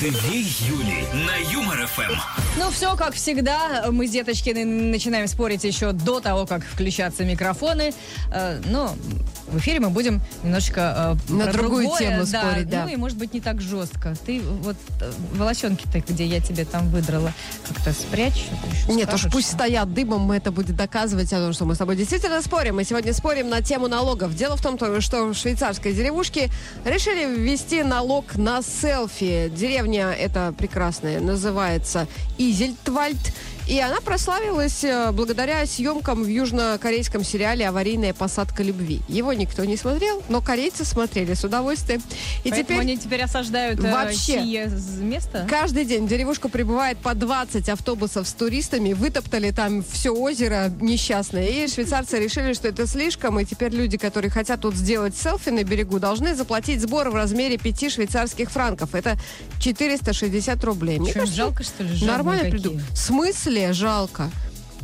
Две Юли на Юмор ФМ. Ну, все как всегда. Мы с Деточкиной начинаем спорить еще до того, как включаться микрофоны. Э, но в эфире мы будем немножечко э, На другую другое, тему спорить, да. Ну и, может быть, не так жестко. Ты вот э, волосенки-то, где я тебе там выдрала, как-то спрячь. а Нет, уж пусть что- стоят дымом, мы это будет доказывать о том, что мы с тобой действительно спорим. Мы сегодня спорим на тему налогов. Дело в том, то, что в швейцарской деревушке решили ввести налог на селфи. Деревня эта прекрасная называется Изельтвальд. И она прославилась э, благодаря съемкам в южнокорейском сериале «Аварийная посадка любви». Его никто не смотрел, но корейцы смотрели с удовольствием. И Поэтому теперь они теперь осаждают э, Вообще. место? Каждый день в деревушку прибывает по 20 автобусов с туристами. Вытоптали там все озеро несчастное. И швейцарцы решили, что это слишком. И теперь люди, которые хотят тут сделать селфи на берегу, должны заплатить сбор в размере 5 швейцарских франков. Это 460 рублей. Мне кажется, жалко, что ли? Нормально приду. В смысле жалко?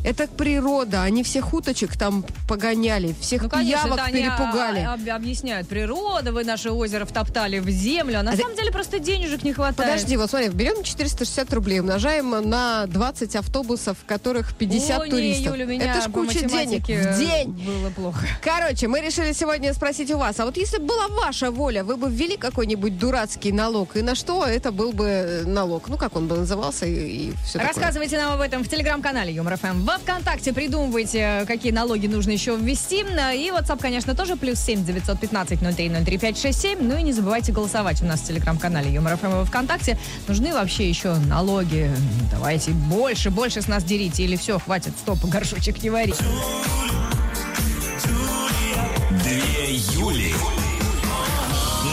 Это природа. Они всех уточек там погоняли, всех Ну, конечно, пиявок они перепугали. а- об- объясняют. Природа, вы наше озеро втоптали в землю. А на А ты- самом деле просто денежек не хватает. Подожди, вот смотри, берем 460 рублей, умножаем на 20 автобусов, в которых 50 Ой, туристов. Не, Юля, меня Это ж куча денег в день. Было плохо. Короче, мы решили сегодня спросить у вас, а вот если бы была ваша воля, вы бы ввели какой-нибудь дурацкий налог, и на что это был бы налог? Ну, как он бы назывался и, и все такое. Рассказывайте нам об этом в телеграм-канале Юмор ФМ. Вконтакте придумывайте, какие налоги нужно еще ввести. И WhatsApp, конечно, тоже плюс 7 915 03 03 567. Ну и не забывайте голосовать у нас в телеграм-канале Юмор ФМ во Вконтакте. Нужны вообще еще налоги. Давайте больше, больше с нас дерите. Или все, хватит, стоп, горшочек не вари. Две Юли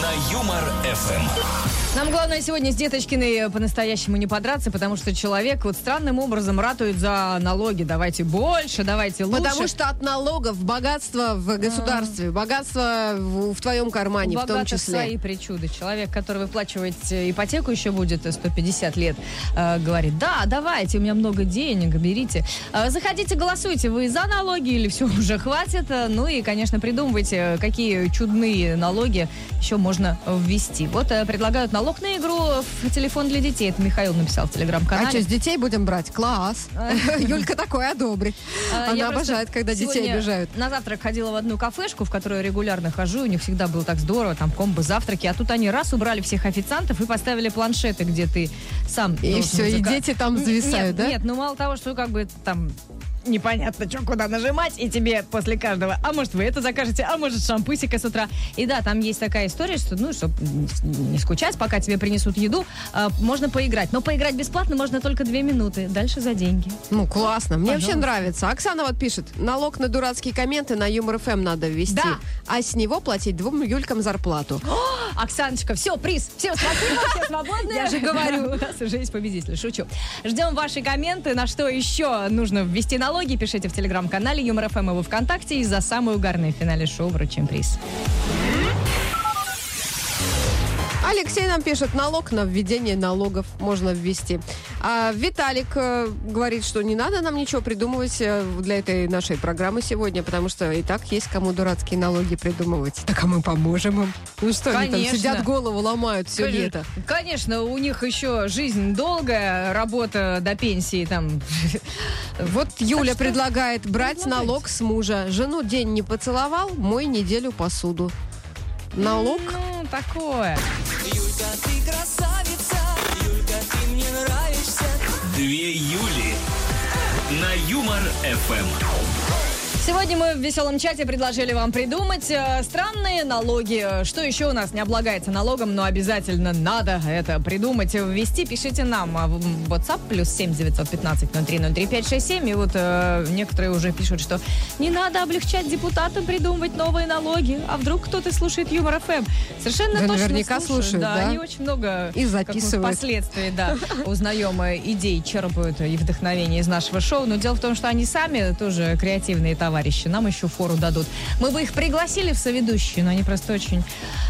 на Юмор ФМ. Нам главное сегодня с Деточкиной по-настоящему не подраться, потому что человек вот странным образом ратует за налоги. Давайте больше, давайте лучше. Потому что от налогов богатство в государстве, богатство в, в твоем кармане У в том числе. свои причуды. Человек, который выплачивает э, ипотеку еще будет э, 150 лет, э, говорит, да, давайте, у меня много денег, берите. Э, заходите, голосуйте, вы за налоги или все, уже хватит. Э, Ну и, конечно, придумывайте, какие чудные налоги еще можно ввести. Вот э, предлагают налог на игру в телефон для детей. Это Михаил написал в А телеграм-канале. что, с детей будем брать? Класс. Юлька такое одобрит. А, Она обожает, когда детей обижают. На завтрак ходила в одну кафешку, в которую регулярно хожу. У них всегда было так здорово, там комбо завтраки. А тут они раз убрали всех официантов и поставили планшеты, где ты сам И все, и дети там зависают, да? Нет, ну мало того, что как бы там непонятно, что куда нажимать, и тебе после каждого, а может вы это закажете, а может шампусика с утра. И да, там есть такая история, что, ну, чтобы не скучать, пока тебе принесут еду, а, можно поиграть. Но поиграть бесплатно можно только две минуты, дальше за деньги. Ну, классно. Мне вообще Пожалуйста. нравится. Оксана вот пишет, налог на дурацкие комменты на Юмор ФМ надо ввести, Да. а с него платить двум Юлькам зарплату. Оксаночка, все, приз, все, спасибо, все свободны. Я же говорю. У нас уже есть победитель, шучу. Ждем ваши комменты, на что еще нужно ввести налоги. Пишите в телеграм-канале Юмор ФМ и во Вконтакте. И за самый угарный в финале шоу вручим приз. Алексей нам пишет, налог на введение налогов можно ввести. А Виталик э, говорит, что не надо нам ничего придумывать э, для этой нашей программы сегодня, потому что и так есть кому дурацкие налоги придумывать. Так а мы поможем им. Ну что они там Конечно. сидят, голову ломают все Конечно, лето. Конечно, у них еще жизнь долгая, работа до пенсии там. Вот Юля предлагает брать налог с мужа. Жену день не поцеловал, мой неделю посуду. Налог? Ну, такое. Юлька, ты красавица, Юлька, ты мне нравишься. Две Юли на Юмор ФМ. Сегодня мы в веселом чате предложили вам придумать э, странные налоги. Что еще у нас не облагается налогом, но обязательно надо это придумать, ввести. Пишите нам в WhatsApp плюс 7 915 0303 567. И вот э, некоторые уже пишут, что не надо облегчать депутатам придумывать новые налоги. А вдруг кто-то слушает Юмор ФМ? Совершенно Да, точно наверняка слушают, да. Они очень много И записывают. впоследствии, да, узнаем э, идей, черпают и вдохновение из нашего шоу. Но дело в том, что они сами тоже креативные товарищи. Товарищи, нам еще фору дадут. Мы бы их пригласили в соведущие, но они просто очень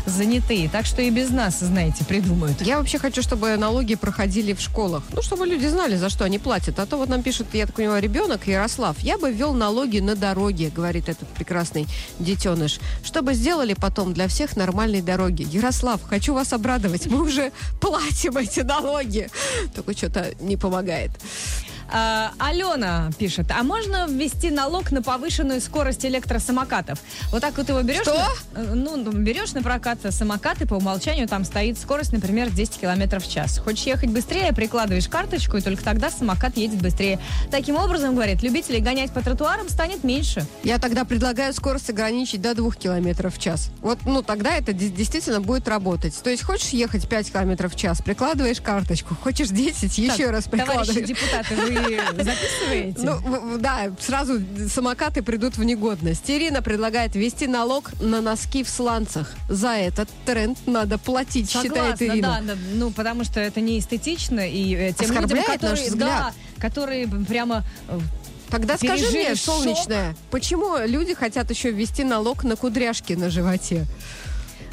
занятые. Так что и без нас, знаете, придумают. Я вообще хочу, чтобы налоги проходили в школах. Ну, чтобы люди знали, за что они платят. А то вот нам пишет, я так понимаю, ребенок Ярослав. Я бы ввел налоги на дороге, говорит этот прекрасный детеныш. Чтобы сделали потом для всех нормальные дороги. Ярослав, хочу вас обрадовать. Мы уже платим эти налоги. Только что-то не помогает. А, Алена пишет, а можно ввести налог на повышенную скорость электросамокатов? Вот так вот его берешь... Что? на- э, ну, ну, берешь на прокат самокат, и по умолчанию там стоит скорость, например, 10 километров в час. Хочешь ехать быстрее, прикладываешь карточку, и только тогда самокат едет быстрее. Таким образом, говорит, любителей гонять по тротуарам станет меньше. Я тогда предлагаю скорость ограничить до 2 километров в час. Вот, ну, тогда это де- действительно будет работать. То есть, хочешь ехать 5 километров в час, прикладываешь карточку. Хочешь 10, еще Так, раз Товарищи прикладываешь. депутаты, вы записываете? Ну, да, сразу самокаты придут в негодность. Ирина предлагает ввести налог на носки в сланцах. За этот тренд надо платить, считает Согласна, Ирина. да, ну, потому что это не эстетично, и э, тем людям, которые, взгляд. да, которые прямо э, Тогда скажи мне, шок. солнечная, почему люди хотят еще ввести налог на кудряшки на животе?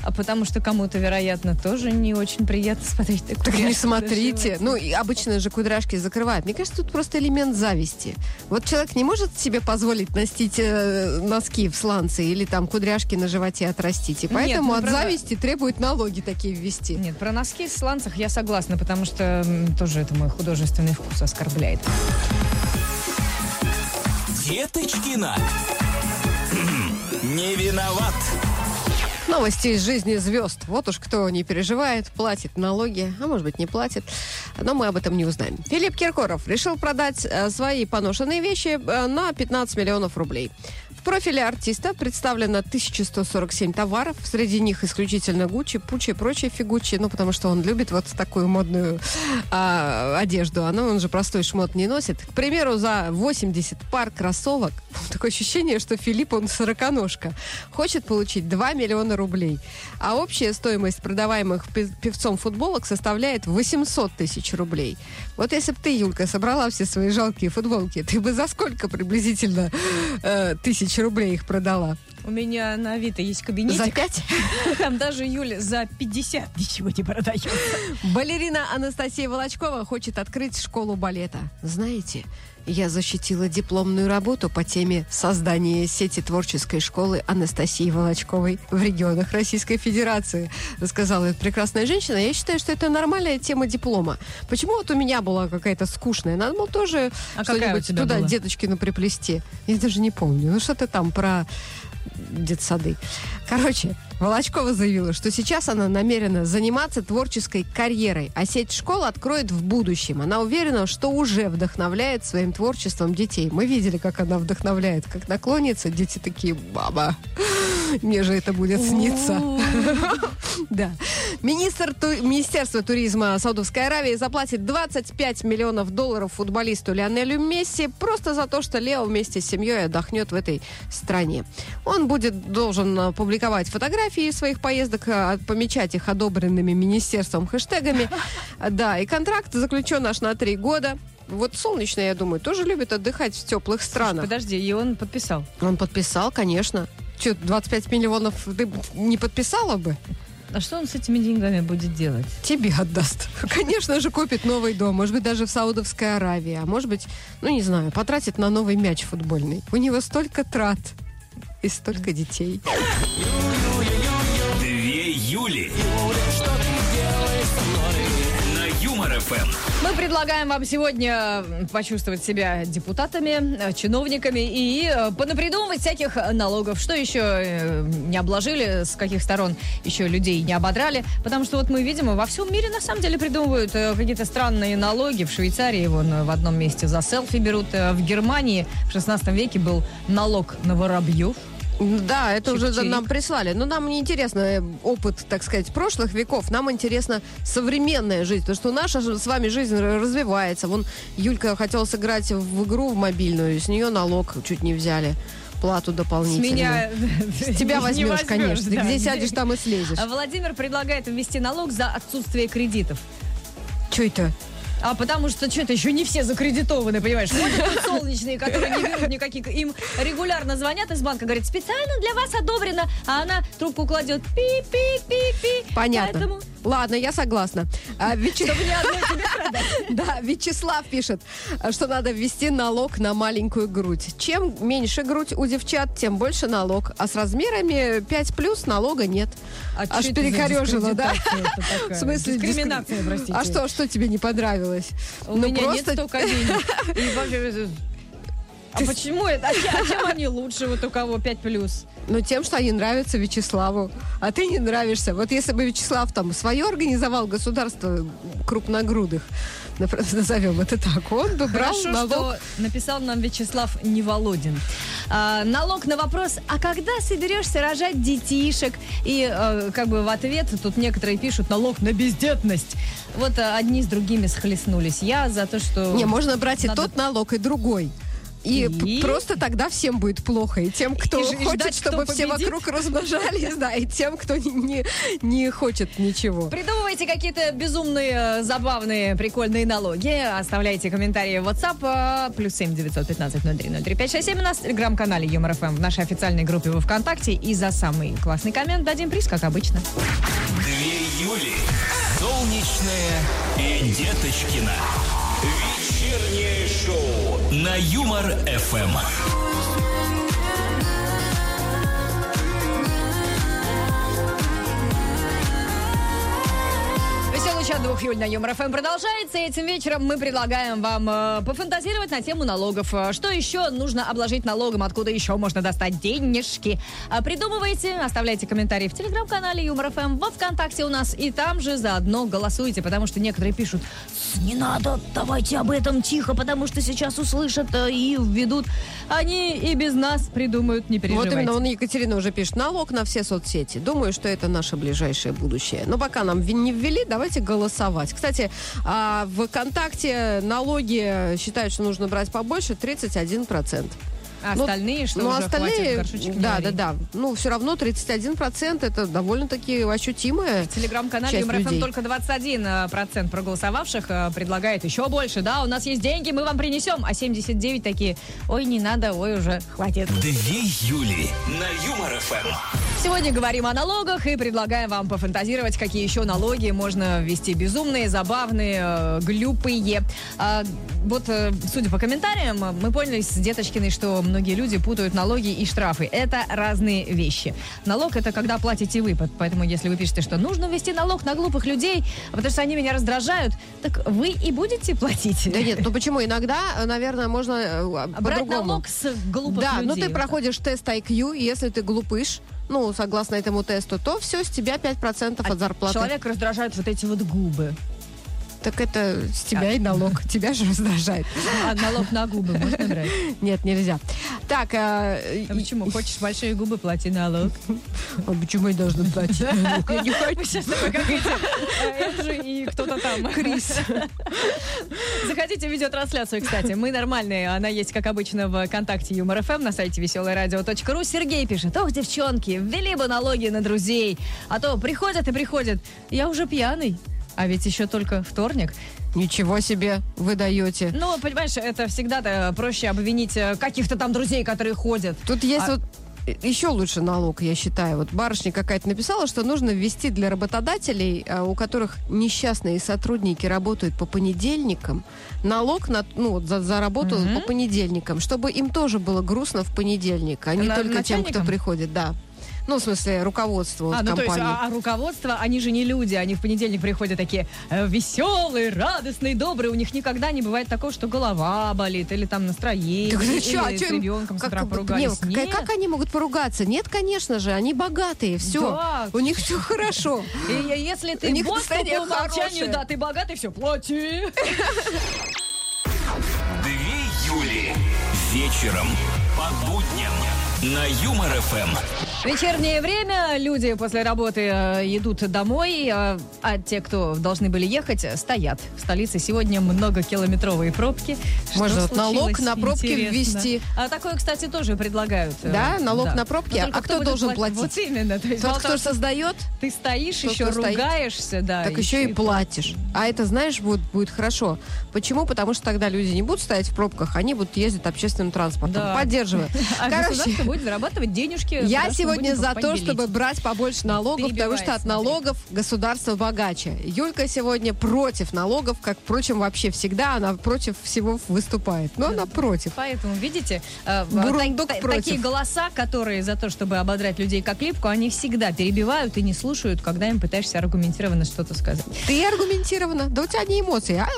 А потому что кому-то, вероятно, тоже не очень приятно смотреть такую Так не смотрите. Ну, и обычно же кудряшки закрывают. Мне кажется, тут просто элемент зависти. Вот человек не может себе позволить носить э, носки в сланцы или там кудряшки на животе отрастить. И Нет, поэтому ну, от правда- зависти требует налоги такие ввести. Нет, про носки в сланцах я согласна, потому что м, тоже это мой художественный вкус оскорбляет. Деточкина. Хм, Не виноват. Новости из жизни звезд. Вот уж кто не переживает, платит налоги, а может быть не платит. Но мы об этом не узнаем. Филипп Киркоров решил продать э, свои поношенные вещи э, на 15 миллионов рублей. В профиле артиста представлено 1147 товаров. Среди них исключительно Гуччи, Пуччи и прочие фигучи. Ну, потому что он любит вот такую модную а, одежду. А ну, он же простой шмот не носит. К примеру, за 80 пар кроссовок, такое ощущение, что Филипп, он сороконожка, хочет получить 2 миллиона рублей. А общая стоимость продаваемых певцом футболок составляет 800 тысяч рублей. Вот если бы ты, Юлька, собрала все свои жалкие футболки, ты бы за сколько приблизительно э, тысяч рублей их продала? У меня на Авито есть кабинетик. За пять? Там даже Юля за 50 ничего не продает. Балерина Анастасия Волочкова хочет открыть школу балета. Знаете, я защитила дипломную работу по теме создания сети творческой школы Анастасии Волочковой в регионах Российской Федерации, рассказала эта прекрасная женщина. Я считаю, что это нормальная тема диплома. Почему вот у меня была какая-то скучная? Надо было тоже А что-нибудь туда была? деточкину приплести. Я даже не помню. Ну что-то там про детсады. Короче, Волочкова заявила, что сейчас она намерена заниматься творческой карьерой, а сеть школ откроет в будущем. Она уверена, что уже вдохновляет своим творчеством детей. Мы видели, как она вдохновляет, как наклонится, дети такие, баба, мне же это будет сниться. Да. Министр Министерства туризма Саудовской Аравии заплатит 25 миллионов долларов футболисту Лионелю Месси просто за то, что Лео вместе с семьей отдохнет в этой стране. Он будет должен публиковать фотографии своих поездок, а, помечать их одобренными министерством хэштегами. Да, и контракт заключен аж на три года. Вот солнечный, я думаю, тоже любит отдыхать в теплых странах. Подожди, и он подписал. Он подписал, конечно. Че, 25 миллионов ты не подписала бы? А что он с этими деньгами будет делать? Тебе отдаст. Конечно же, купит новый дом. Может быть, даже в Саудовской Аравии. А может быть, ну не знаю, потратит на новый мяч футбольный. У него столько трат и столько детей. Две Юли. На Юмор ФМ. Мы предлагаем вам сегодня почувствовать себя депутатами, э, чиновниками и э, понапридумывать всяких налогов. Что еще э, не обложили, с каких сторон еще людей не ободрали. Потому что вот мы видим, во всем мире на самом деле придумывают какие-то странные налоги. В Швейцарии вон в одном месте за селфи берут. В Германии в 16 веке был налог на воробьев. Да, это уже Чик-чирик. нам прислали. Но нам не интересно э, опыт, так сказать, прошлых веков. Нам интересна современная жизнь. Потому что наша с вами жизнь развивается. Вон Юлька хотела сыграть в игру в мобильную. С нее налог чуть не взяли. Плату С дополнительную. меня... С тебя возьмешь, возьмешь, конечно. да. Где сядешь, там и слезешь. Владимир предлагает ввести налог за отсутствие кредитов. Что это? А потому что что-то еще не все закредитованы, понимаешь? Ходят тут солнечные, которые не берут никаких. Им регулярно звонят из банка, говорят, специально для вас одобрено. А она трубку кладет пи-пи-пи-пи. Понятно. Поэтому, Ладно, я согласна. А, Вяче- чтобы ни одной тебе продать. Да, Вячеслав пишет, что надо ввести налог на маленькую грудь. Чем меньше грудь у девчат, тем больше налог. А с размерами 5 плюс налога нет. А Аж перекорежило, да? В смысле дискри- Дискриминация, простите. А что, что тебе не понравилось? У меня нет столько денег. И вообще, А почему это? А чем, а чем они лучше, вот у кого 5 плюс? Ну, тем, что они нравятся Вячеславу, а ты не нравишься. Вот если бы Вячеслав там свое организовал государство крупногрудых, назовем это так, он бы брал Хорошо, налог. что написал нам Вячеслав Неволодин. А, налог на вопрос, а когда соберешься рожать детишек? И э, как бы в ответ тут некоторые пишут налог на бездетность. Вот э, одни с другими схлестнулись. Я за то, что... Не, можно брать Надо- и тот налог, и другой. И, И? просто тогда всем будет плохо. И тем, кто И хочет, ждать, чтобы кто все вокруг размножались, да, и тем, кто не, не, не хочет ничего. Придумывайте какие-то безумные, э, забавные, прикольные налоги. Оставляйте комментарии в WhatsApp. э, Плюс семь девятьсот пятнадцать ноль три ноль три пять шесть семь. У нас в телеграм-канале Юмор ФМ в нашей официальной группе во ВКонтакте. И за самый классный коммент дадим приз, как обычно. Две Юли. Солнечная и Деточкина. Вечернее шоу на Юмор чат двух июля на Юмор ФМ продолжается. И этим вечером мы предлагаем вам э, пофантазировать на тему налогов. Э, Что еще нужно обложить налогом? Откуда еще можно достать денежки? А Придумывайте, оставляйте комментарии в телеграм-канале Юмор ФМ, во Вконтакте у нас. И там же заодно голосуйте, потому что некоторые пишут, «С, не надо, давайте об этом тихо, потому что сейчас услышат э, и введут. Они и без нас придумают, не Вот переживайте. именно, вон Екатерина уже пишет, налог на все соцсети. Думаю, что это наше ближайшее будущее. Но пока нам не ввели, давайте голосовать. Кстати, а, в ВКонтакте налоги считают, что нужно брать побольше, 31%. А Ну, остальные, что ну, уже остальные, хватит да, да, да. Ну, все равно 31% это довольно-таки ощутимое. В телеграм-канале часть Юмор ФМ людей. только 21% процент проголосовавших э, предлагает еще больше. Да, у нас есть деньги, мы вам принесем. А 79 такие, ой, не надо, ой, уже хватит. Две Юли на Юмор ФМ. Сегодня говорим о налогах и предлагаем вам пофантазировать, какие еще налоги можно ввести. Безумные, забавные, э, глупые. А, вот, э, судя по комментариям, мы поняли с Деточкиной, что многие люди путают налоги и штрафы. Это разные вещи. Налог это когда платите вы. По- Поэтому, если вы пишете, что нужно ввести налог на глупых людей, потому что они меня раздражают, так вы и будете платить. Да нет, ну почему? Иногда, наверное, можно э, Брать по-другому. налог с глупых Да, людей. ну ты проходишь тест IQ, и если ты глупыш, ну, согласно этому тесту, то все, с тебя 5% А от зарплаты. Человек раздражает вот эти вот губы. Так это с тебя и налог. Тебя же раздражает. А налог на губы можно брать? Нет, нельзя. Так, а, А почему? Хочешь большие губы, плати налог. а почему я должна платить налог? Я не хочу. Сейчас такой, как эти, Энджи и кто-то там. Крис. Заходите в видеотрансляцию, кстати. Мы нормальные. Она есть, как обычно, в ВКонтакте Юмор ФМ на сайте веселорадио.ру. Сергей пишет. Ох, девчонки, ввели бы налоги на друзей. А то приходят и приходят. Я уже пьяный. А ведь еще только вторник. Ничего себе вы даете. Ну, понимаешь, это всегда проще обвинить э, каких-то там друзей, которые ходят. Тут есть А- вот еще лучше налог, я считаю. Вот барышня какая-то написала, что нужно ввести для работодателей, а, у которых несчастные сотрудники работают по понедельникам, налог на, ну, за, за работу Мгм. по понедельникам, чтобы им тоже было грустно в понедельник, а не На- только тем, кто приходит, да. Ну, в смысле, руководство А, ну то есть, компании. а, а руководство, они же не люди, они в понедельник приходят такие э, веселые, радостные, добрые. У них никогда не бывает такого, что голова болит или там настроение, Так ты или чё, а чё с ребенком с как, утра как- поругались. не, как- Нет. как они могут поругаться? Нет, конечно же, они богатые, все. Да. У них все хорошо. И если ты босс, по умолчанию, хорошее. да, ты богатый, все, плати. Две Юли. Вечером по будням на Юмор ФМ. Вечернее время, люди после работы э, идут домой, э, а те, кто должны были ехать, стоят. В столице сегодня многокилометровые пробки. Можно вот налог на пробки интересно? ввести. А такое, кстати, тоже предлагают. э, Да? Налог на пробки? А кто будет должен платить? платить? Вот именно. То есть Тот, кто создает, ты стоишь, тот, еще кто стоит. ругаешься, да. так еще и платишь. А это, знаешь, будет, будет хорошо. Почему? Потому что тогда люди не будут стоять в пробках, они будут ездить общественным транспортом. Да. Поддерживаю. А Короче, будет зарабатывать денежки. Я сегодня за то, чтобы брать побольше налогов, потому что от смотри. налогов государство богаче. Юлька сегодня против налогов, как, впрочем, вообще всегда она против всего выступает. Но она против. Поэтому, видите, э, против. такие голоса, которые за то, чтобы ободрать людей как липку, они всегда перебивают и не слушают, когда им пытаешься аргументированно что-то сказать. Ты аргументированно. Да у тебя не эмоции. а?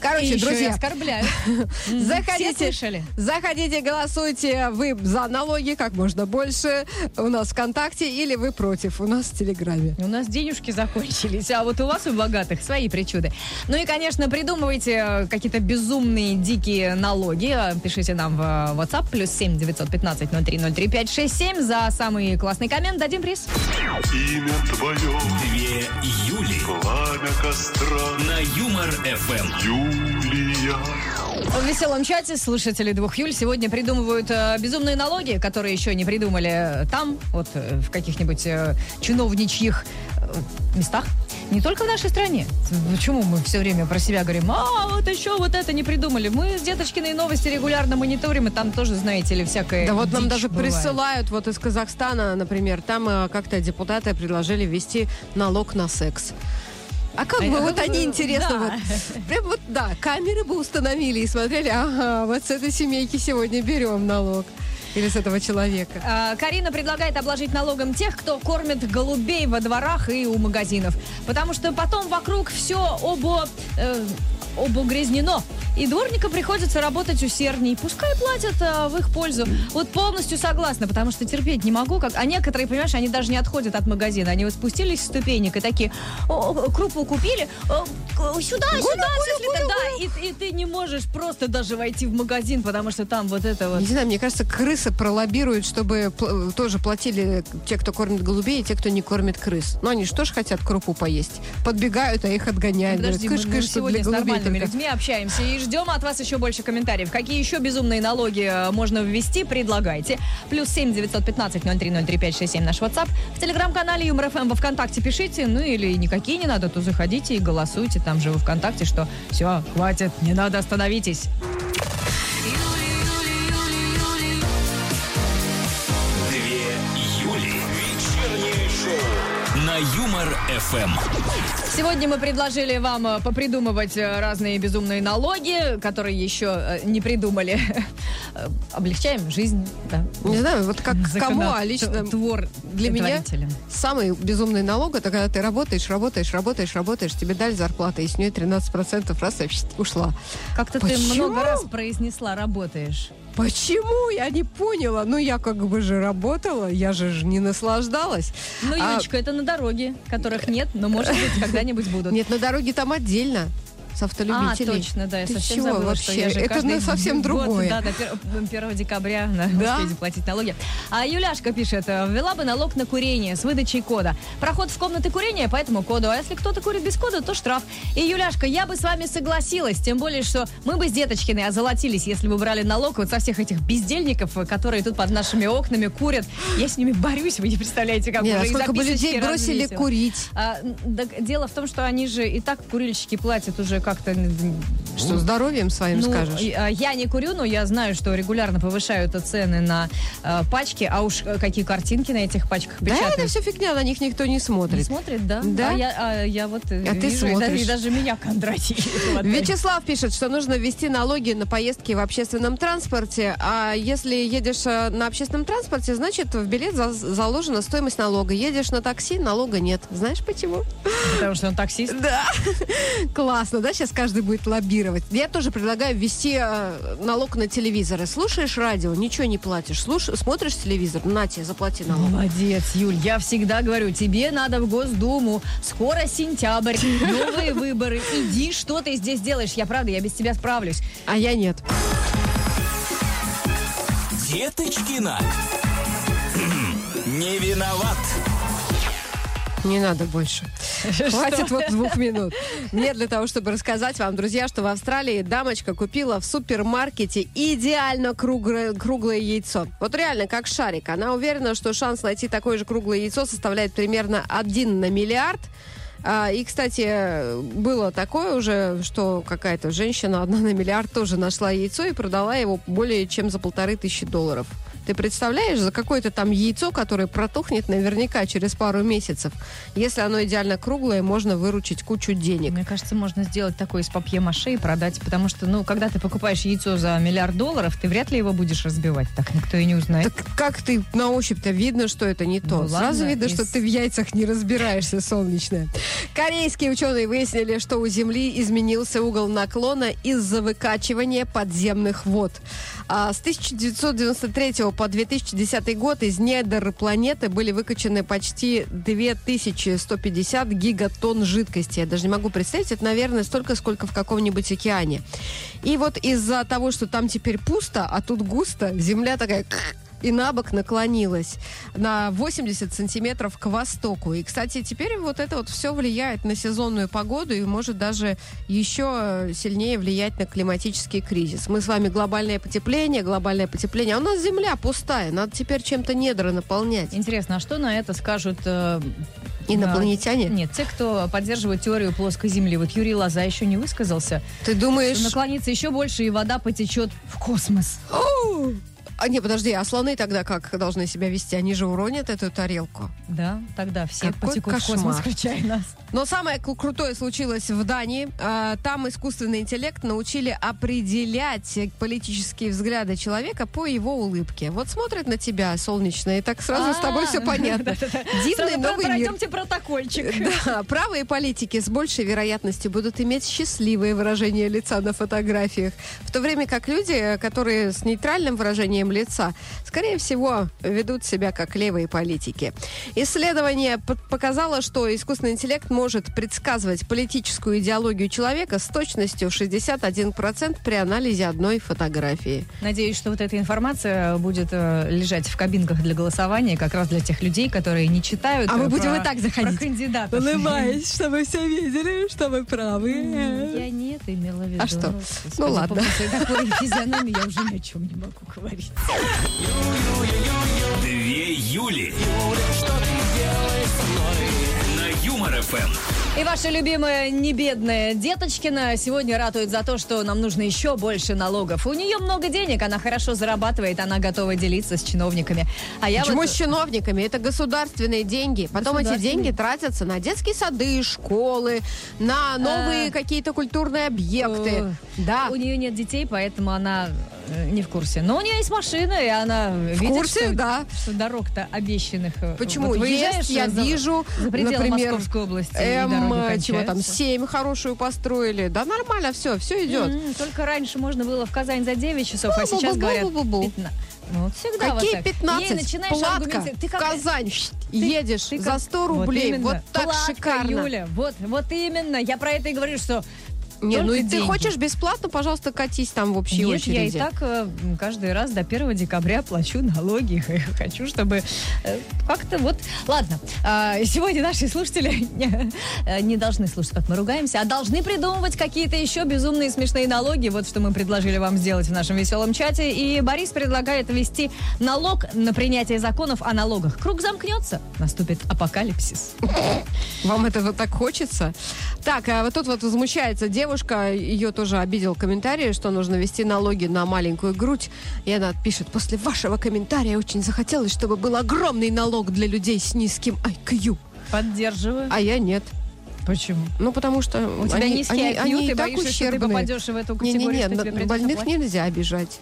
Короче, И еще и друзья, оскорбляют. Все Заходите, слышали? заходите, голосуйте. Вы за налоги как можно больше у нас ВКонтакте или вы против у нас в Телеграме. У нас денежки закончились, а вот у вас, у богатых, свои причуды. Ну и, конечно, придумывайте какие-то безумные, дикие налоги. Пишите нам в WhatsApp, плюс 7 915 0303 567. За самый классный коммент дадим приз. Имя твое, Две Юли пламя костра, на Юмор ФМ. Юлия. В веселом чате слушатели двух Юль сегодня придумывают э, безумные налоги, которые еще не придумали там, вот э, в каких-нибудь э, чиновничьих э, местах. Не только в нашей стране. Почему мы все время про себя говорим, а вот еще вот это не придумали. Мы с Деточкиной новости регулярно мониторим, и там тоже, знаете ли, всякое Да вот нам даже бывает. присылают вот из Казахстана, например, там э, как-то депутаты предложили ввести налог на секс. А как бы вот они интересно, да. вот, прям вот, да, камеры бы установили и смотрели, ага, вот с этой семейки сегодня берем налог. Или с этого человека. А, Карина предлагает обложить налогом тех, кто кормит голубей во дворах и у магазинов. Потому что потом вокруг все обо... э, обогрязнено. И дворникам приходится работать усердней. Пускай платят а, в их пользу. Вот полностью согласна, потому что терпеть не могу. Как... А некоторые, понимаешь, они даже не отходят от магазина. Они вот спустились с ступенек и такие, «О, о, крупу купили, О, сюда, сюда, если да. И, и ты не можешь просто даже войти в магазин, потому что там вот это вот... Не знаю, мне кажется, крысы пролоббируют, чтобы тоже платили те, кто кормит голубей, и те, кто не кормит крыс. Но они же тоже хотят крупу поесть. Подбегают, а их отгоняют. Подожди, Говорят, мы, мы «Кыш-кыш, тут сегодня с нормальными только». людьми общаемся и ждем от вас еще больше комментариев. Какие еще безумные налоги э, можно ввести, предлагайте. Плюс семь девятьсот пятнадцать ноль три ноль три пять шесть семь наш WhatsApp. В телеграм-канале Юмор ФМ во Вконтакте пишите. Ну или никакие не надо, то заходите и голосуйте там же во Вконтакте, что все, хватит, не надо, остановитесь. Вечернее шоу на Юмор ФМ. Сегодня мы предложили вам э, попридумывать э, разные безумные налоги, которые еще э, не придумали. Облегчаем жизнь, да. Не знаю, вот как кому, а Законод- лично твор для меня самый безумный налог, это когда ты работаешь, работаешь, работаешь, работаешь, тебе дали зарплату, и с нее 13% раз ушла. Как-то ты много раз произнесла «работаешь». Почему? Я не поняла. Ну, я как бы же работала, я же ж не наслаждалась. Ну, А- Юлечка, это на дороге, которых нет, но, может быть, когда-нибудь будут. Нет, на дороге там отдельно. С А, автолюбителей. точно, да, я Ты совсем чего забыла, вообще? что я же Это каждый совсем год, другое. Да, до пер- 1 декабря на Да? успеете платить налоги. А Юляшка пишет, э, ввела бы налог на курение с выдачей кода. Проход в комнаты курения по этому коду, а если кто-то курит без кода, то штраф. И, Юляшка, я бы с вами согласилась, тем более, что мы бы с Деточкиной озолотились, если бы брали налог вот со всех этих бездельников, э, которые тут под нашими окнами курят. Я с ними борюсь, вы не представляете, как Нет, а уже сколько бы людей бросили развесила. курить. А, так дело в том, что они же и так курильщики платят уже как-то... Что, здоровьем своим ну, скажешь? а, я не курю, но я знаю, что регулярно повышают цены на э, пачки, а уж э, какие картинки на этих пачках Да, печатают. это все фигня, на них никто не Не смотрит. смотрит, да? Да. А я, а я вот э, А ты вижу, и даже, смотришь. и даже меня Кондратий. Вячеслав пишет, что нужно ввести налоги на поездки в общественном транспорте. А если едешь э, на общественном транспорте, значит, в билет за- заложена стоимость налога. Едешь на такси, налога нет. Знаешь почему? Потому что он таксист. Да. Классно, да? Сейчас каждый будет лоббировать. Я тоже предлагаю ввести э, налог на телевизоры. Слушаешь радио, ничего не платишь. Слуш... Смотришь телевизор, на тебе, заплати налог. Молодец, Юль. Я всегда говорю, тебе надо в Госдуму. Скоро сентябрь, новые выборы. Иди, что ты здесь делаешь? Я правда, я без тебя справлюсь. А я нет. Деточкина. Не виноват. Не надо больше. Хватит вот двух минут. Мне для того, чтобы рассказать вам, друзья, что в Австралии дамочка купила в супермаркете идеально круглое, круглое яйцо. Вот реально, как шарик. Она уверена, что шанс найти такое же круглое яйцо составляет примерно 1 на миллиард. А, и, кстати, было такое уже, что какая-то женщина, одна на миллиард, тоже нашла яйцо и продала его более чем за полторы тысячи долларов. Ты представляешь, за какое-то там яйцо, которое протухнет наверняка через пару месяцев. Если оно идеально круглое, можно выручить кучу денег. Мне кажется, можно сделать такое из папье-маше и продать, потому что, ну, когда ты покупаешь яйцо за миллиард долларов, ты вряд ли его будешь разбивать, так никто и не узнает. Так как ты на ощупь-то видно, что это не то? Ну, Сразу ладно, видно, из- что ты в яйцах не разбираешься, солнечная. Корейские ученые выяснили, что у Земли изменился угол наклона из-за выкачивания подземных вод. А с 1993 по 2010 год из недр планеты были выкачаны почти 2150 гигатонн жидкости. Я даже не могу представить, это, наверное, столько, сколько в каком-нибудь океане. И вот из-за того, что там теперь пусто, а тут густо, Земля такая и на бок наклонилась на 80 сантиметров к востоку. И, кстати, теперь вот это вот все влияет на сезонную погоду и может даже еще сильнее влиять на климатический кризис. Мы с вами глобальное потепление, глобальное потепление. А у нас земля пустая, надо теперь чем-то недра наполнять. Интересно, а что на это скажут... э, Инопланетяне? да, Нет, те, кто поддерживает теорию плоской земли. Вот Юрий Лоза еще не высказался. Ты думаешь... Наклонится еще больше, и вода потечет в космос. А, не, подожди, а слоны тогда как должны себя вести? Они же уронят эту тарелку. Да, тогда все Какой потекут в кошмар. космос, включая нас. Но самое кру- крутое случилось в Дании. А, Там искусственный интеллект научили определять политические взгляды человека по его улыбке. Вот смотрит на тебя солнечно, и так сразу с тобой А, все понятно. Дивный новый мир. Пройдемте протокольчик. Да, правые политики с большей вероятностью будут иметь счастливые выражения лица на фотографиях, в то время как люди, которые с нейтральным выражением лица, скорее всего, ведут себя как левые политики. Исследование показало, что искусственный интеллект может предсказывать политическую идеологию человека с точностью в 61% при анализе одной фотографии. Надеюсь, что вот эта информация будет э, лежать в кабинках для голосования как раз для тех людей, которые не читают А мы э, будем про- и так заходить. про кандидатов. чтобы все видели, что вы правы. Я не это имела в виду. А что? Господи, Ну, ладно. после такой физиономии я уже ни о чем не могу говорить. Две Юли. На Юмор ФМ. И ваша любимая небедная Деточкина сегодня ратует за то, что нам нужно еще больше налогов. У нее много денег, она хорошо зарабатывает, она готова делиться с чиновниками. А я Почему вот... с чиновниками? Это государственные деньги. Потом эти деньги тратятся на детские сады, школы, на новые какие-то культурные объекты. Ой. Да. У нее нет детей, поэтому она не в курсе. Но у нее есть машина, и она видит, курсе, что, да. что дорог-то обещанных. э, Почему? вот выезжаешь Есть, я за- вижу, за пределы например, Московской области. М, чего там, кончаются. 7 хорошую построили. Да нормально, все, все идет. М, Только раньше можно было в Казань за 9 часов, а сейчас говорят Бу-бу-бу-бу-бу. 15. Ну, вот всегда вот Какие так. Ей 15? начинаешь Платка. Ты в как- Казань едешь ты за как- 100 рублей. именно. Вот, так Платка, шикарно. Юля, вот, вот именно. Я про это и говорю, что Не, ну и ты деньги. хочешь бесплатно, пожалуйста, катись там в общей Нет, очереди. я и так э, каждый раз до 1 декабря плачу налоги. Хочу, чтобы э, как-то вот... Ладно, а, сегодня наши слушатели не, э, не должны слушать, как мы ругаемся, а должны придумывать какие-то еще безумные смешные налоги. Вот что мы предложили вам сделать в нашем веселом чате. И Борис предлагает ввести налог на принятие законов о налогах. Круг замкнется, наступит апокалипсис. Вам этого так хочется? Так, а вот тут вот возмущается девушка, ее тоже обидел комментарий, что нужно вести налоги на маленькую грудь. И она пишет, после вашего комментария очень захотелось, чтобы был огромный налог для людей с низким IQ. Поддерживаю. А я нет. Почему? Ну, потому что У тебя они, низкий они, IQ, они ты и так боишься, что ты ущербные. попадешь в эту категорию, Не-не-не, что на- тебе придется больных платить? нельзя обижать.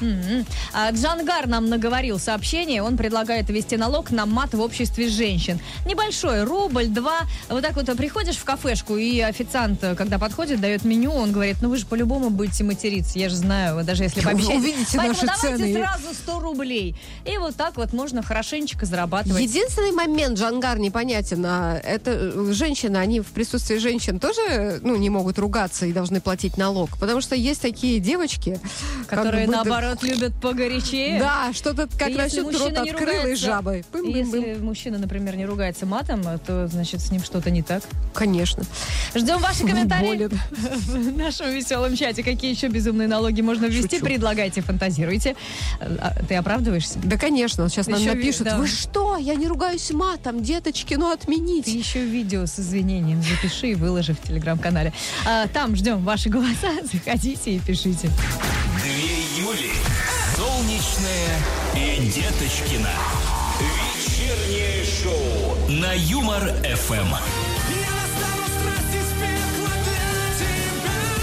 М-м. А, Джангар нам наговорил сообщение. Он предлагает ввести налог на мат в обществе женщин. Небольшой, рубль, два. Вот так вот приходишь в кафешку, и официант, э, когда подходит, дает меню, он говорит, ну вы же по-любому будете материться. Я же знаю, даже если Вы пообещаете. увидите Поэтому наши давайте цены. сразу 100 рублей. И вот так вот можно хорошенечко зарабатывать. Единственный момент, Джангар, непонятен. а, Это э, женщины, они в присутствии женщин тоже ну, не могут ругаться и должны платить налог. Потому что есть такие девочки, как Которые бы, наоборот наоборот, любят погорячее. Да, что-то как насчет рот открыл и жабой. Если мужчина, например, не ругается матом, то значит с ним что-то не так. Конечно. Ждем ваши комментарии в нашем веселом чате. Какие еще безумные налоги можно ввести? Шучу. Предлагайте, фантазируйте. А, Ты оправдываешься? Да, конечно. Сейчас нам Еще ви- напишут, да. вы что, я не ругаюсь матом, деточки, ну Ты отмените. еще видео с извинением запиши и выложи в телеграм-канале. А, там ждем ваши голоса. Заходите и пишите. Юли. Солнечная и Деточкина. Вечернее шоу на Юмор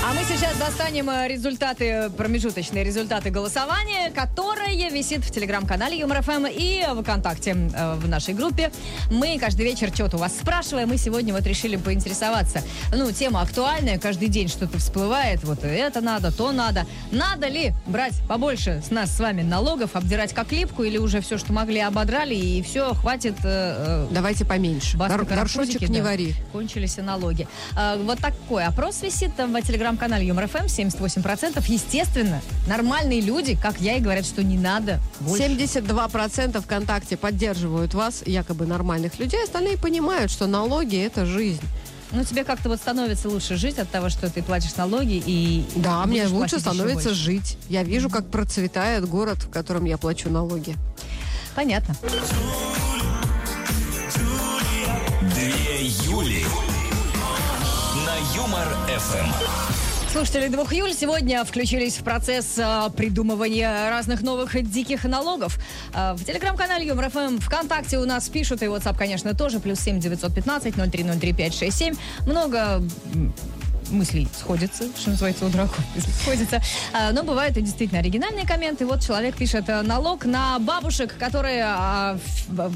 А мы сейчас достанем э, результаты, промежуточные результаты голосования, которое висит в телеграм-канале Юмор ФМ и ВКонтакте э, в нашей группе. Мы каждый вечер что-то у вас спрашиваем. Мы сегодня вот решили поинтересоваться. Ну, тема актуальная, каждый день что-то всплывает. Вот это надо, то надо. Надо ли брать побольше с нас с вами налогов, обдирать как липку, или уже все, что могли, ободрали, и все, хватит э, э, Давайте поменьше. Горшочек не да. вари. Кончились и налоги. А, вот такой опрос висит там в телеграм-канале Юмор ФМ, 78%. Естественно, нормальные люди, как я, и говорят, что не надо больше. 72% ВКонтакте поддерживают вас, якобы нормальных людей, остальные понимают, что налоги это жизнь. Ну, тебе как-то вот становится лучше жить от того, что ты платишь налоги и... Да, мне лучше становится больше. жить. Я вижу, как процветает город, в котором я плачу налоги. Понятно. Две Юли. На Юмор Эм. ФМ. Слушатели 2 июля сегодня включились в процесс а, придумывания разных новых диких налогов. А, в телеграм-канале Юмор ФМ ВКонтакте у нас пишут, и WhatsApp, конечно, тоже, плюс 7 915 0303 567. Много мыслей сходятся, что называется, у дураков мысли сходятся. А, Но бывают и действительно оригинальные комменты. Вот человек пишет э, налог на бабушек, которые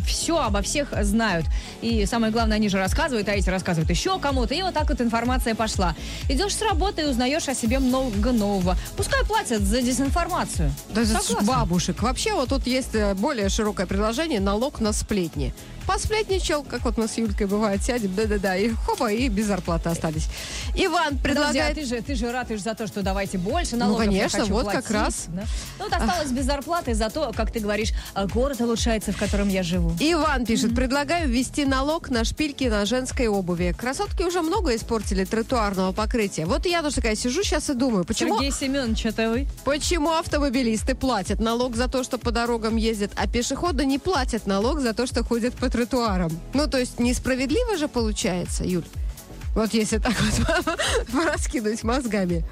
все обо всех знают. И самое главное, они же рассказывают, а эти рассказывают еще кому-то. И вот так вот информация пошла. Идешь с работы и узнаешь о себе много нового. Пускай платят за дезинформацию. Да Согласна. бабушек. Вообще вот тут есть э, более широкое предложение налог на сплетни. Посплетничал, как вот мы с Юлькой бывает, сядем, да-да-да, и хопа, и без зарплаты остались. Иван Подожди, а предлагает... ты же, ты же ратуешь за то, что давайте больше налогов. я конечно, вот как платить, раз. да? Ну, вот осталось без зарплаты, зато, как ты говоришь, э, город улучшается, в котором я живу. Иван пишет, предлагаю ввести налог на шпильки на женской обуви. Красотки уже много испортили тротуарного покрытия. Вот я тоже такая сижу сейчас и думаю, почему, Сергей Семенович, это вы? почему автомобилисты платят налог за то, что по дорогам ездят, а пешеходы не платят налог за то, что ходят по тротуарам? Ну, то есть несправедливо же получается, Юль? Вот если так вот раскинуть мозгами.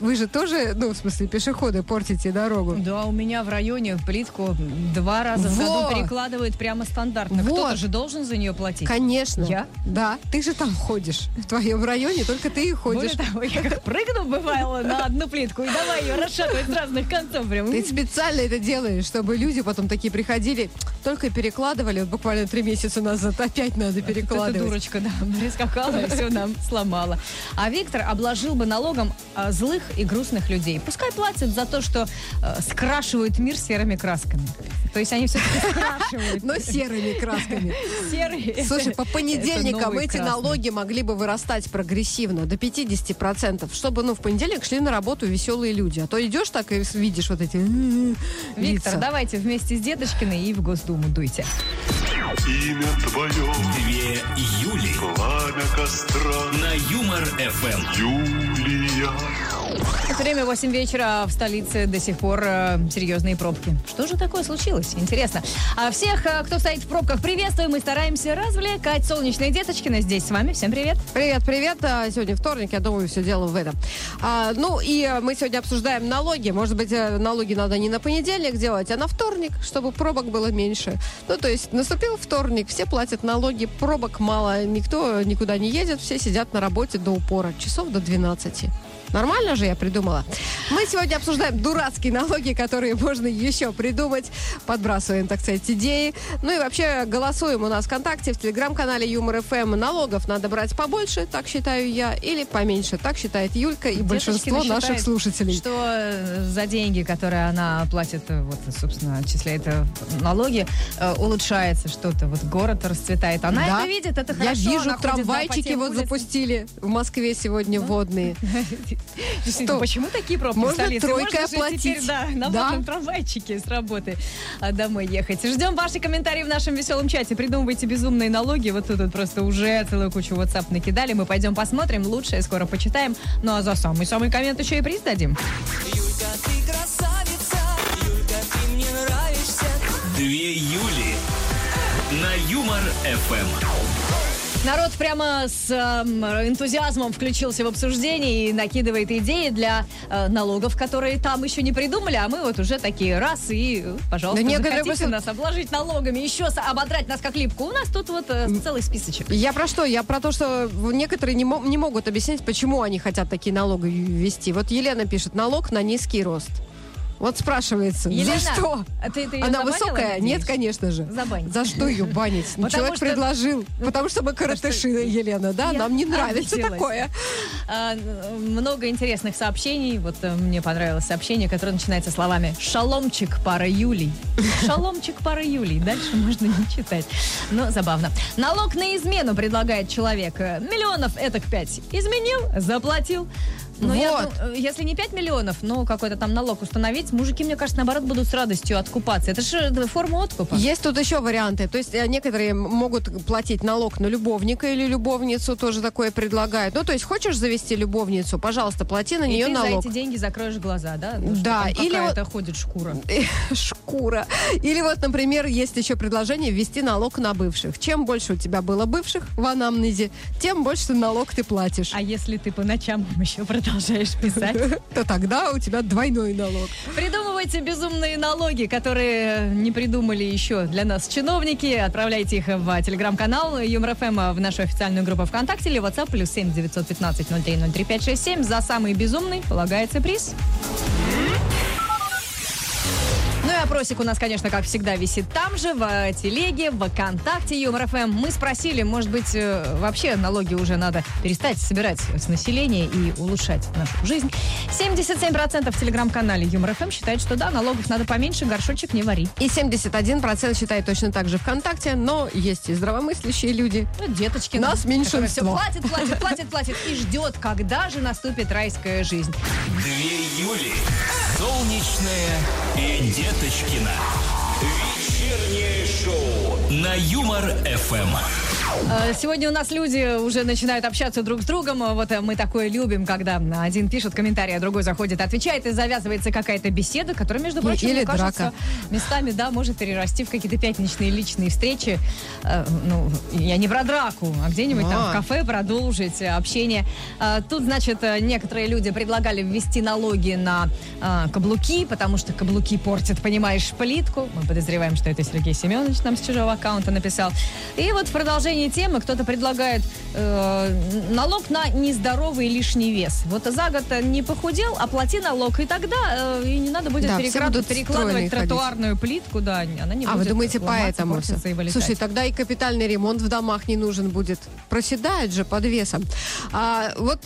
Вы же тоже, ну, в смысле, пешеходы портите дорогу. Да, у меня в районе плитку два раза в году Вот. перекладывают прямо стандартно. Вот. Кто-то же должен за нее платить. Конечно. Я? Да, ты же там ходишь. В твоем районе только ты и ходишь. Более того, я как прыгну, бывало, на одну плитку и давай ее расшатывать с разных концов. Прям. Ты специально это делаешь, чтобы люди потом такие приходили, только перекладывали, вот буквально три месяца назад опять надо Эта перекладывать. дурочка, да, прискакала и все нам сломала. А Виктор обложил бы налогом а, злых и грустных людей. Пускай платят за то, что э, скрашивают мир серыми красками. То есть они все-таки скрашивают. Но серыми красками. серые. Слушай, по понедельникам эти красные. налоги могли бы вырастать прогрессивно, до 50%, чтобы, ну, в понедельник шли на работу веселые люди. А то идешь так и видишь вот эти м-м, Виктор, лица. давайте вместе с Деточкиной и в Госдуму дуйте. Имя твое, Две Юли. пламя костра, На Юмор Эм. Время 8 вечера в столице до сих пор э, серьезные пробки. Что же такое случилось? Интересно. А всех, э, кто стоит в пробках, приветствуем. Мы стараемся развлекать. Солнечная Деточкина здесь с вами. Всем привет. Привет, привет. А, Сегодня вторник, я думаю, все дело в этом. А, ну и э, мы сегодня обсуждаем налоги. Может быть, э, налоги надо не на понедельник делать, а на вторник, чтобы пробок было меньше. Ну, то есть наступил вторник, все платят налоги, пробок мало, никто никуда не едет, все сидят на работе до упора, часов до 12. Нормально же я придумала. Мы сегодня обсуждаем дурацкие налоги, которые можно еще придумать. Подбрасываем, так сказать, идеи. Ну и вообще голосуем у нас ВКонтакте, в Телеграм-канале Юмор ФМ. Налогов надо брать побольше, так считаю я, или поменьше, так считает Юлька и большинство Деточкина наших считает, слушателей. Что э, за деньги, которые она платит, э, вот, собственно, отчисляет налоги, э, улучшается что-то. Вот город расцветает. Она Да. это видит, это хорошо. Я вижу, она трамвайчики вот улицам. запустили в Москве сегодня водные. Что? Почему такие пробки в Можно столице? тройкой Можно же оплатить. теперь, да, на Да. вашем трамвайчике с работы а, домой ехать. Ждем ваши комментарии в нашем веселом чате. Придумывайте безумные налоги. Вот тут вот просто уже целую кучу WhatsApp накидали. Мы пойдем посмотрим. Лучшее скоро почитаем. Ну а за самый-самый коммент еще и приз дадим. Юлька, ты красавица, Юлька, ты мне нравишься. Две Юли. На Юмор ФМ. Народ прямо с эм, энтузиазмом включился в обсуждение и накидывает идеи для э, налогов, которые там еще не придумали, а мы вот уже такие раз и, э, пожалуйста, Да некоторые захотите просто- нас обложить налогами, еще ободрать нас как липку. У нас тут вот э, целый списочек. Я про что? Я про то, что некоторые не, мо- не могут объяснить, почему они хотят такие налоги ввести. Вот Елена пишет, налог на низкий рост. Вот спрашивается, Елена, за что? а ты- ты Она высокая? надеюсь? Нет, конечно же. Забанить. За что ее банить? Ну, Человек что- предложил. Потому что мы коротыши, Елена, да? Я Нам не нравится обиделась. такое. А, много интересных сообщений. Вот э, мне понравилось сообщение, которое начинается словами «Шаломчик, пара Юлий». «Шаломчик, пара Юлий». Дальше можно не читать. Но забавно. Налог на измену предлагает человек. Э, Миллионов это к пять. Изменил, заплатил. Я Вот. дум- э, если не 5 миллионов, но какой-то там налог установить, мужики, мне кажется, наоборот, будут с радостью откупаться. Это же э, форма откупа. Есть тут еще варианты. То есть э, некоторые могут платить налог на любовника или любовницу, тоже такое предлагают. Ну, то есть хочешь завести любовницу, пожалуйста, плати на И нее ты налог. за эти деньги закроешь глаза, да? Ну, что Да, там или вот- какая-то ходит шкура. Шкура. Или вот, например, есть еще предложение ввести налог на бывших. Чем больше у тебя было бывших в анамнезе, тем больше налог ты платишь. А если ты по ночам еще продолжаешь писать? То тогда у тебя двойной налог. Придумывайте безумные налоги, которые не придумали еще для нас чиновники. Отправляйте их в телеграм-канал Юмор ФМ в нашу официальную группу ВКонтакте или WhatsApp плюс 7 915 03 03 567. За самый безумный полагается приз. Опросик у нас, конечно, как всегда, висит там же, в телеге, в ВКонтакте Юмор ФМ. Мы спросили, может быть, э, вообще налоги уже надо перестать собирать с населения и улучшать нашу жизнь. 77% в телеграм-канале Юмор ФМ считают, что да, налогов надо поменьше, горшочек не вари. И 71% считает точно так же ВКонтакте, но есть и здравомыслящие люди. Ну, деточки. Нас меньшинство. все платит, платит, платит, платит и ждет, когда же наступит райская жизнь. Две Юли. Солнечная и Деточкина. Вечернее шоу на Юмор ФМ. Э, Сегодня у нас люди уже начинают общаться друг с другом. Э, Вот э, мы такое любим, когда один пишет комментарий, а другой заходит, отвечает, и завязывается какая-то беседа, которая, между прочим, или мне кажется, драка. местами, да, может перерасти в какие-то пятничные личные встречи. Э, Ну, я не про драку, а где-нибудь там в А. кафе продолжить э, общение. Э, Тут, значит, э, некоторые люди предлагали ввести налоги на э, каблуки, потому что каблуки портят, понимаешь, плитку. Мы подозреваем, что это Сергей Семенович нам с чужого аккаунта написал. И вот в продолжении темы кто-то предлагает э, налог на нездоровый лишний вес. Вот за год не похудел, оплати налог, и тогда э, и не надо будет Да, все перекра- будут перекладывать стройные ходить. тротуарную плитку, да, она не А будет вы думаете, поэтому. Слушай, тогда и капитальный ремонт в домах не нужен будет. Проседает же под весом. А, вот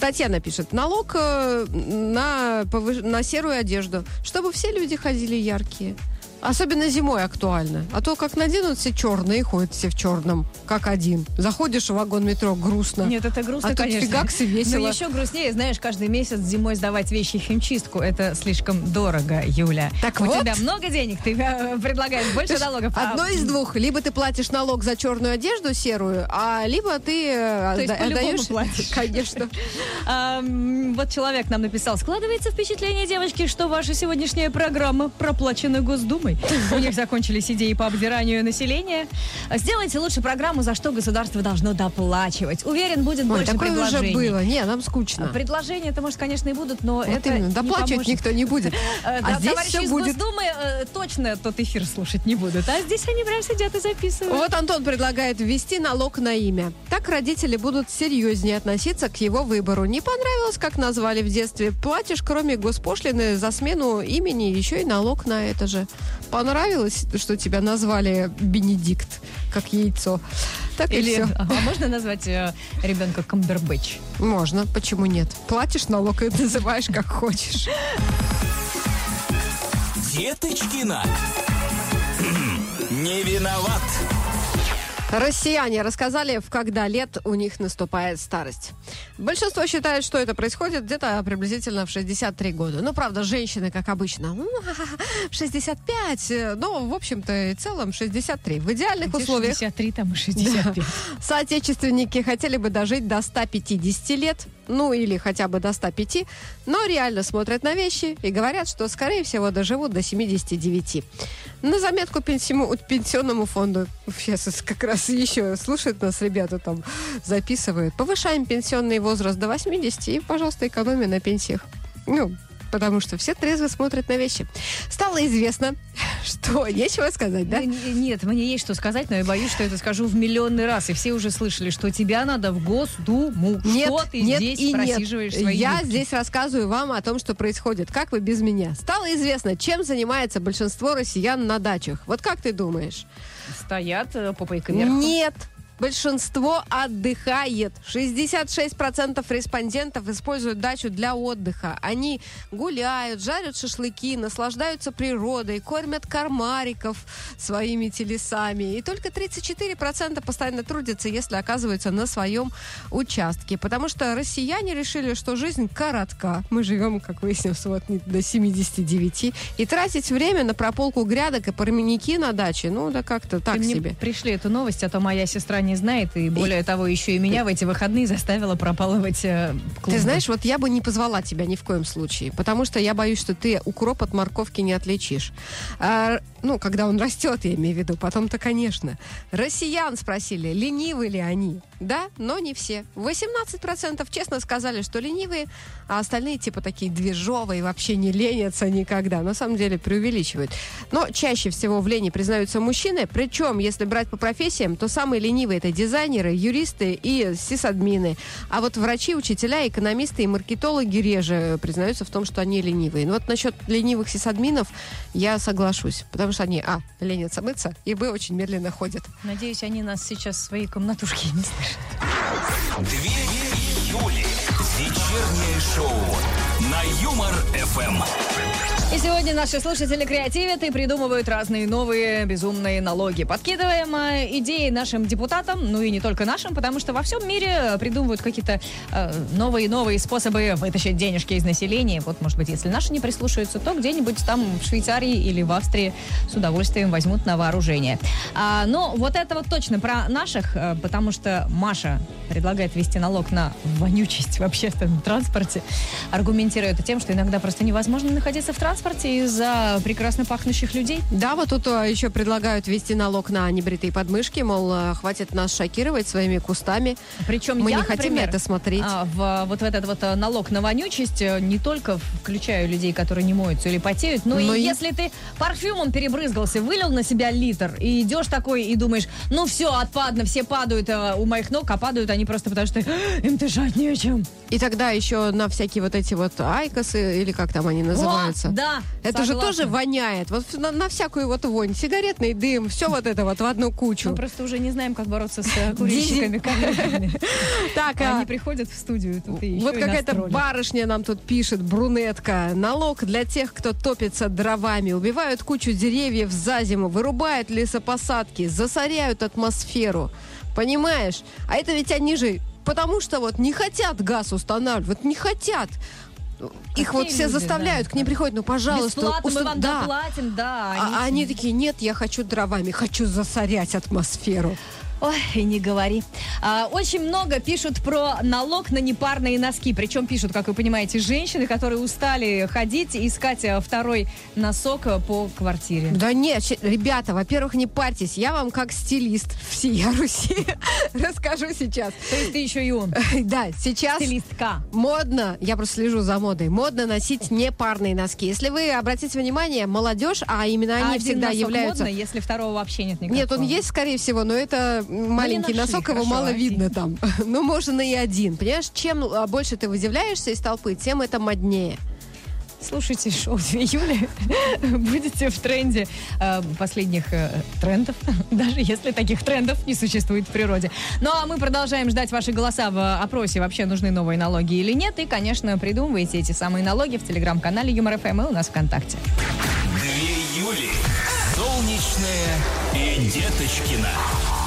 Татьяна пишет, налог э, на, повыш- на серую одежду, чтобы все люди ходили яркие. Особенно зимой актуально. А то как наденут все черные, ходят все в черном, как один. Заходишь в вагон метро, грустно. Нет, это грустно, А тут конечно. фигакс и весело. Но еще грустнее, знаешь, каждый месяц зимой сдавать вещи в химчистку. Это слишком дорого, Юля. Так У вот. тебя много денег, ты э, предлагаешь больше налогов. а- Одно из двух. Либо ты платишь налог за черную одежду серую, а либо ты э, То есть отдаешь... платишь. Конечно. А, вот человек нам написал, складывается впечатление, девочки, что ваша сегодняшняя программа проплачена Госдумой. У них закончились идеи по обдиранию населения. Сделайте лучше программу, за что государство должно доплачивать. Уверен, будет Ой, больше такое уже предложений. было. Не, нам скучно. Предложения-то, может, конечно, и будут, но Вот это именно, не доплачивать поможет. никто не будет. Э, А да, здесь все из будет. Госдумы э, точно тот эфир слушать не будут. А здесь они прям сидят и записывают. Вот Антон предлагает ввести налог на имя. Так родители будут серьезнее относиться к его выбору. Не понравилось, как назвали в детстве. Платишь, кроме госпошлины, за смену имени еще и налог на это же. Понравилось, что тебя назвали Бенедикт, как яйцо. Так и Или, все. а можно назвать э, ребенка Камбербэтч? Можно, почему нет? Платишь налог и называешь как хочешь. Деточкина. Не виноват. Россияне рассказали, в когда лет у них наступает старость. Большинство считает, что это происходит где-то приблизительно в 63 года. Ну, правда, женщины, как обычно, «Ну, 65, э, но, в общем-то, и целом 63. В идеальных Где условиях 63, там и 65. соотечественники хотели бы дожить до 150 лет, ну или хотя бы до 105, но реально смотрят на вещи и говорят, что, скорее всего, доживут до 79. На заметку пенсиму- пенсионному фонду, сейчас как раз еще слушают нас ребята там, записывают, повышаем пенсионный возраст до 80 и, пожалуйста, экономия на пенсиях. Ну, потому что все трезво смотрят на вещи. Стало известно, что нечего сказать, да? Н- Нет, мне есть что сказать, но я боюсь, что это скажу в миллионный раз. И все уже слышали, что тебя надо в Госдуму. Нет, что ты нет здесь и нет. просиживаешь свои Я юбки? здесь рассказываю вам о том, что происходит. Как вы без меня? Стало известно, чем занимается большинство россиян на дачах. Вот как ты думаешь? Стоят э, попой кверху. Нет. Большинство отдыхает. 66% респондентов используют дачу для отдыха. Они гуляют, жарят шашлыки, наслаждаются природой, кормят кармариков своими телесами. И только 34% постоянно трудятся, если оказываются на своем участке. Потому что россияне решили, что жизнь коротка. Мы живем, как выяснилось, вот до 79. И тратить время на прополку грядок и парменики на даче, ну да как-то так Ты себе. пришли эту новость, а то моя сестра не знает, и более того, еще и меня в эти выходные заставила пропалывать э, клумбы. Ты знаешь, вот я бы не позвала тебя ни в коем случае, потому что я боюсь, что ты укроп от морковки не отличишь. А, ну, когда он растет, я имею в виду, потом-то, конечно. Россиян спросили, ленивы ли они. Да, но не все. 18% честно сказали, что ленивые, а остальные типа такие движовые, вообще не ленятся никогда. На самом деле преувеличивают. Но чаще всего в лени признаются мужчины, причем, если брать по профессиям, то самые ленивые это дизайнеры, юристы и сисадмины. А вот врачи, учителя, экономисты и маркетологи реже признаются в том, что они ленивые. Но вот насчет ленивых сисадминов я соглашусь, потому что они, а, ленятся мыться, и, б, очень медленно ходят. Надеюсь, они нас сейчас в своей комнатушке не слышат. Две Юли. Вечернее шоу на Юмор ФМ. И сегодня наши слушатели креативят и придумывают разные новые безумные налоги. Подкидываем э, идеи нашим депутатам, ну и не только нашим, потому что во всем мире придумывают какие-то э, новые-новые способы вытащить денежки из населения. Вот, может быть, если наши не прислушаются, то где-нибудь там в Швейцарии или в Австрии с удовольствием возьмут на вооружение. А, но вот это вот точно про наших, э, потому что Маша предлагает ввести налог на вонючесть в общественном транспорте, аргументируя это тем, что иногда просто невозможно находиться в транспорте из-за прекрасно пахнущих людей. Да, вот тут а, еще предлагают ввести налог на небритые подмышки, мол, а, хватит нас шокировать своими кустами. Причем Мы я, не хотим например, это смотреть. а, в, вот в этот вот а, налог на вонючесть э, не только включаю людей, которые не моются или потеют, но, Но и и- если ты парфюмом перебрызгался, вылил на себя литр и идешь такой и думаешь, ну все, отпадно, все падают э, у моих ног, а падают они просто потому, что «А, им дышать нечем. И тогда еще на всякие вот эти вот айкосы, или как там они называются. О, да, Это же тоже воняет. Вот на, на всякую вот вонь. Сигаретный дым, все вот это вот в одну кучу. Мы просто уже не знаем, как бороться с э, курильщиками. Так, а Они приходят в студию вот какая-то барышня нам тут пишет, брунетка. Налог для тех, кто топится дровами, убивают кучу деревьев за зиму, вырубают лесопосадки, засоряют атмосферу. Понимаешь? А это ведь они же потому что вот не хотят газ устанавливать, вот не хотят. Их вот все люди, заставляют, да. к ним приходят, ну, пожалуйста. Бесплатно мы уста- вам да. доплатим, да. А, а они такие, нет, я хочу дровами, хочу засорять атмосферу. Ой, и не говори. А, очень много пишут про налог на непарные носки. Причем пишут, как вы понимаете, женщины, которые устали ходить и искать а, второй носок а, по квартире. Да нет, ребята, во-первых, не парьтесь. Я вам как стилист всея Руси расскажу сейчас. То есть ты еще и он, Да, сейчас стилистка. модно, я просто слежу за модой, модно носить непарные носки. Если вы обратите внимание, молодежь, а именно они всегда являются... модно, если второго вообще нет никакого. Нет, он есть, скорее всего, но это маленький нашли, носок, его хорошо, мало один. видно там. Ну, можно и один. Понимаешь, чем а, больше ты выделяешься из толпы, тем это моднее. Слушайте шоу 2 июля. Будете в тренде э, последних э, трендов, даже если таких трендов не существует в природе. Ну а мы продолжаем ждать ваши голоса в опросе, вообще нужны новые налоги или нет. И, конечно, придумывайте эти самые налоги в телеграм-канале Юмор ФМ и у нас ВКонтакте. Две Юли. Солнечная и Деточкина.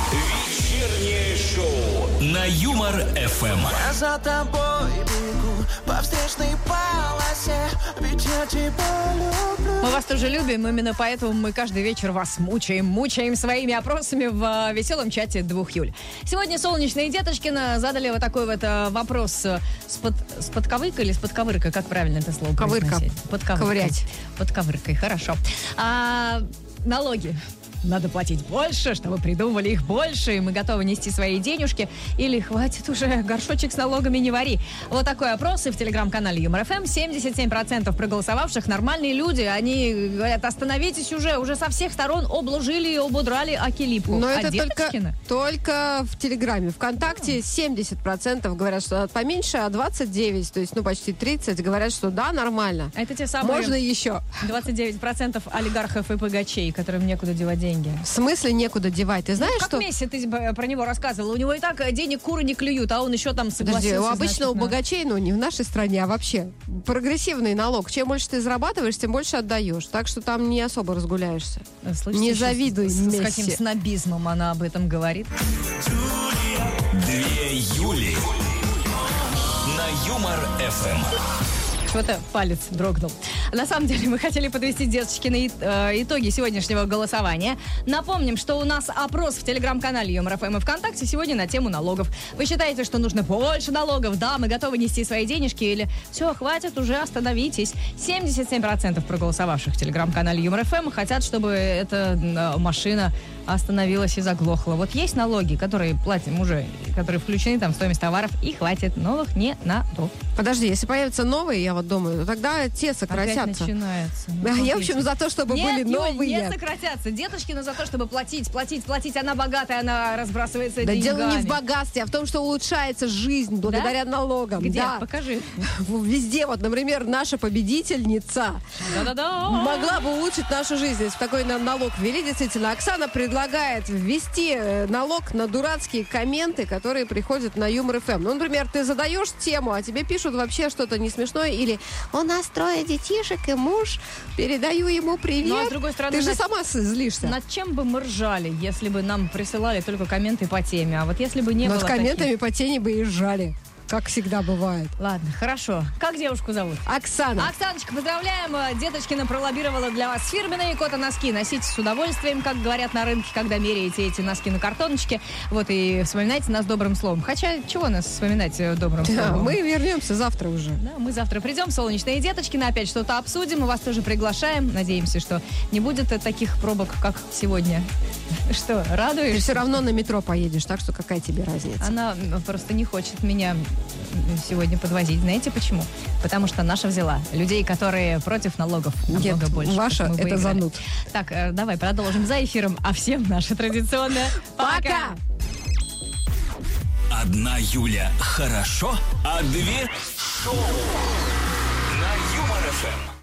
Вечернее на Юмор ФМ. Я за тобой бегу по встречной полосе, ведь я тебя люблю. Мы вас тоже любим, именно поэтому мы каждый вечер вас мучаем, мучаем своими опросами в э, веселом чате двух Юль. Сегодня солнечные Деточкина задали вот такой вот э, вопрос э, с, под, с подковыркой или с подковыркой, как правильно это слово Ковырка. произносить? Подковыркой. Ковырять. Подковыркой, хорошо. А, налоги. Надо платить больше, чтобы придумывали их больше, и мы готовы нести свои денежки. Или хватит уже, горшочек с налогами не вари. Вот такой опрос и в телеграм-канале Юмор ФМ. 77% проголосовавших нормальные люди. Они говорят, остановитесь уже, уже со всех сторон обложили и обудрали Акилипу. Но а это только, Деточкина? только в Телеграме. Вконтакте 70% говорят, что надо поменьше, а 29, то есть ну почти 30, говорят, что да, нормально. Это те самые Можно еще. 29% олигархов и богачей, которым некуда девать деньги. В смысле некуда девать? Ты знаешь, Ну, как что... Месси, ты б- про него рассказывала. У него и так э, денег куры не клюют, а он еще там согласился. Подожди, у обычного значит, на- богачей, ну не в нашей стране, а вообще прогрессивный налог. Чем больше ты зарабатываешь, тем больше отдаешь. Так что там не особо разгуляешься. Слышите, Не завидуй с, с Месси. каким снобизмом она об этом говорит. Две Юли на Юмор ФМ. Чего-то палец дрогнул. На самом деле мы хотели подвести деточкины э, итоги сегодняшнего голосования. Напомним, что у нас опрос в телеграм-канале Юмор ФМ и ВКонтакте сегодня на тему налогов. Вы считаете, что нужно больше налогов? Да, мы готовы нести свои денежки или все, хватит, уже остановитесь. 77% проголосовавших в телеграм-канале Юмор ФМ хотят, чтобы эта э, машина остановилась и заглохла. Вот есть налоги, которые платим уже, которые включены там в стоимость товаров, и хватит. Новых не надо. Подожди, если появятся новые, я вот думаю, то тогда те Опять сократятся. начинается. Ну, Да, Я, в общем, за то, чтобы Нет, были новые. не сократятся. Деточкина за то, чтобы платить, платить, платить. Она богатая, она разбрасывается Да деньгами. дело не в богатстве, а в том, что улучшается жизнь благодаря налогам. Где? Да. Покажи. Везде, вот, например, наша победительница Да-да-да. могла бы улучшить нашу жизнь, если такой нам налог ввели. Действительно, Оксана предлагает ввести э, налог на дурацкие комменты, которые приходят на Юмор ФМ. Ну, например, ты задаешь тему, а тебе пишут вообще что-то не смешное, или у нас трое детишек и муж, передаю ему привет. Ну, а с другой стороны, ты же на- сама злишься. Над чем бы мы ржали, если бы нам присылали только комменты по теме? А вот если бы не Над было комментами таких- по тени бы и жали, как всегда бывает. Ладно, хорошо. Как девушку зовут? Оксана. Оксаночка, поздравляем. Э, Деточкина пролоббировала для вас фирменные кота-носки. Носите с удовольствием, как говорят на рынке, когда меряете эти носки на картоночке. Вот и вспоминайте нас добрым словом. Хотя, чего нас вспоминать э, добрым Да, словом? мы вернемся завтра уже. Да, мы завтра придем, солнечные деточкины, опять что-то обсудим. Мы вас тоже приглашаем. Надеемся, что не будет э, таких пробок, как сегодня. Что, Ты радуешься? все равно на метро поедешь, так что какая тебе разница? Она просто не хочет меня сегодня подвозить. Знаете почему? Потому что наша взяла людей, которые против налогов намного Нет, больше. ваша это зануд. Так, э, давай продолжим за эфиром. А всем наше традиционное Пока! Одна Юля хорошо, а две шоу на Юмор ФМ.